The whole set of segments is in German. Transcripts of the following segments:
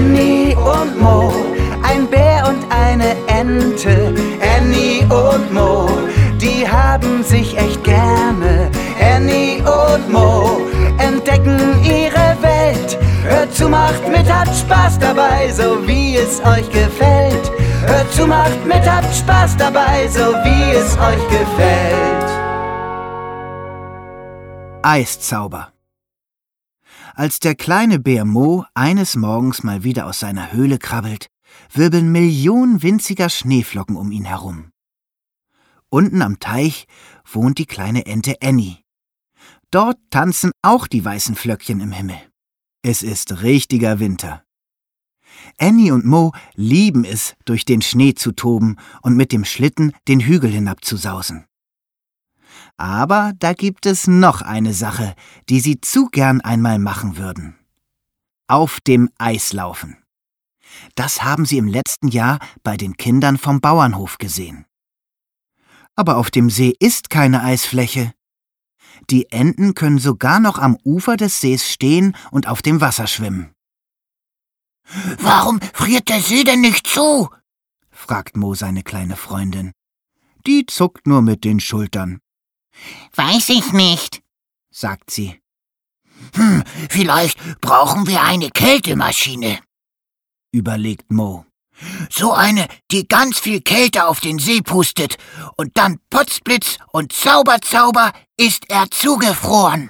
Annie und Mo, ein Bär und eine Ente. Annie und Mo, die haben sich echt gerne. Annie und Mo entdecken ihre Welt. Hört zu, macht mit, habt Spaß dabei, so wie es euch gefällt. Hört zu, macht mit, habt Spaß dabei, so wie es euch gefällt. Eiszauber. Als der kleine Bär Mo eines Morgens mal wieder aus seiner Höhle krabbelt, wirbeln Millionen winziger Schneeflocken um ihn herum. Unten am Teich wohnt die kleine Ente Annie. Dort tanzen auch die weißen Flöckchen im Himmel. Es ist richtiger Winter. Annie und Mo lieben es, durch den Schnee zu toben und mit dem Schlitten den Hügel hinabzusausen. Aber da gibt es noch eine Sache, die sie zu gern einmal machen würden. Auf dem Eis laufen. Das haben sie im letzten Jahr bei den Kindern vom Bauernhof gesehen. Aber auf dem See ist keine Eisfläche. Die Enten können sogar noch am Ufer des Sees stehen und auf dem Wasser schwimmen. Warum friert der See denn nicht zu? fragt Mo seine kleine Freundin. Die zuckt nur mit den Schultern. Weiß ich nicht, sagt sie. Hm, vielleicht brauchen wir eine Kältemaschine, überlegt Mo. So eine, die ganz viel Kälte auf den See pustet, und dann Potzblitz und Zauberzauber ist er zugefroren.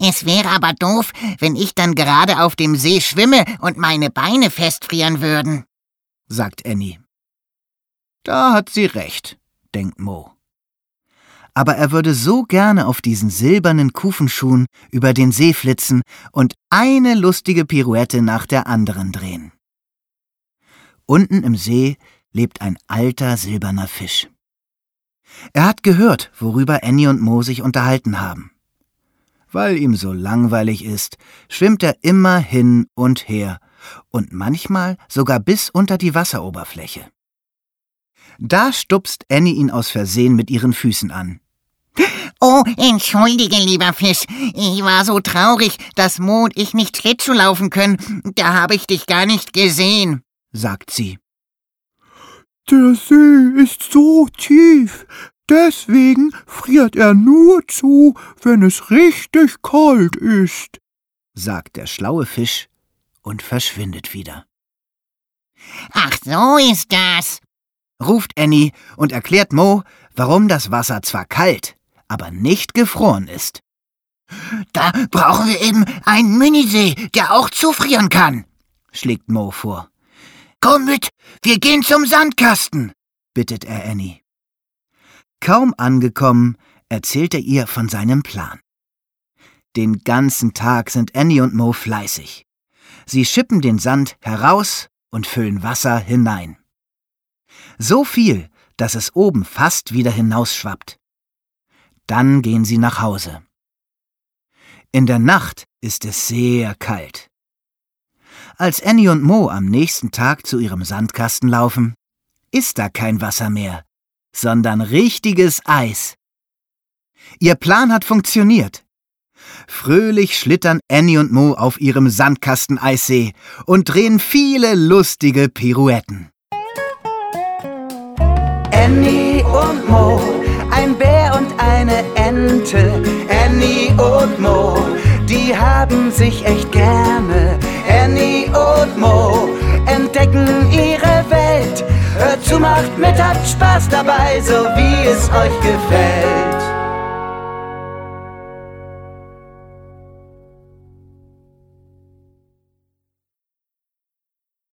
Es wäre aber doof, wenn ich dann gerade auf dem See schwimme und meine Beine festfrieren würden, sagt Annie. Da hat sie recht, denkt Mo aber er würde so gerne auf diesen silbernen Kufenschuhen über den See flitzen und eine lustige Pirouette nach der anderen drehen. Unten im See lebt ein alter silberner Fisch. Er hat gehört, worüber Annie und Mo sich unterhalten haben. Weil ihm so langweilig ist, schwimmt er immer hin und her und manchmal sogar bis unter die Wasseroberfläche. Da stupst Annie ihn aus Versehen mit ihren Füßen an. Oh, entschuldige, lieber Fisch. Ich war so traurig, dass Mo und ich nicht Schlittschuh laufen können. Da habe ich dich gar nicht gesehen, sagt sie. Der See ist so tief. Deswegen friert er nur zu, wenn es richtig kalt ist, sagt der schlaue Fisch und verschwindet wieder. Ach, so ist das, ruft Annie und erklärt Mo, warum das Wasser zwar kalt, aber nicht gefroren ist. Da brauchen wir eben einen Minisee, der auch zufrieren kann, schlägt Mo vor. Komm mit, wir gehen zum Sandkasten, bittet er Annie. Kaum angekommen, erzählt er ihr von seinem Plan. Den ganzen Tag sind Annie und Mo fleißig. Sie schippen den Sand heraus und füllen Wasser hinein. So viel, dass es oben fast wieder hinausschwappt. Dann gehen sie nach Hause. In der Nacht ist es sehr kalt. Als Annie und Mo am nächsten Tag zu ihrem Sandkasten laufen, ist da kein Wasser mehr, sondern richtiges Eis. Ihr Plan hat funktioniert. Fröhlich schlittern Annie und Mo auf ihrem Sandkasten-Eissee und drehen viele lustige Pirouetten. Annie und Mo, ein Bär eine Ente. Annie und Mo, die haben sich echt gerne. Annie und Mo entdecken ihre Welt. Hört zu, macht mit, habt Spaß dabei, so wie es euch gefällt.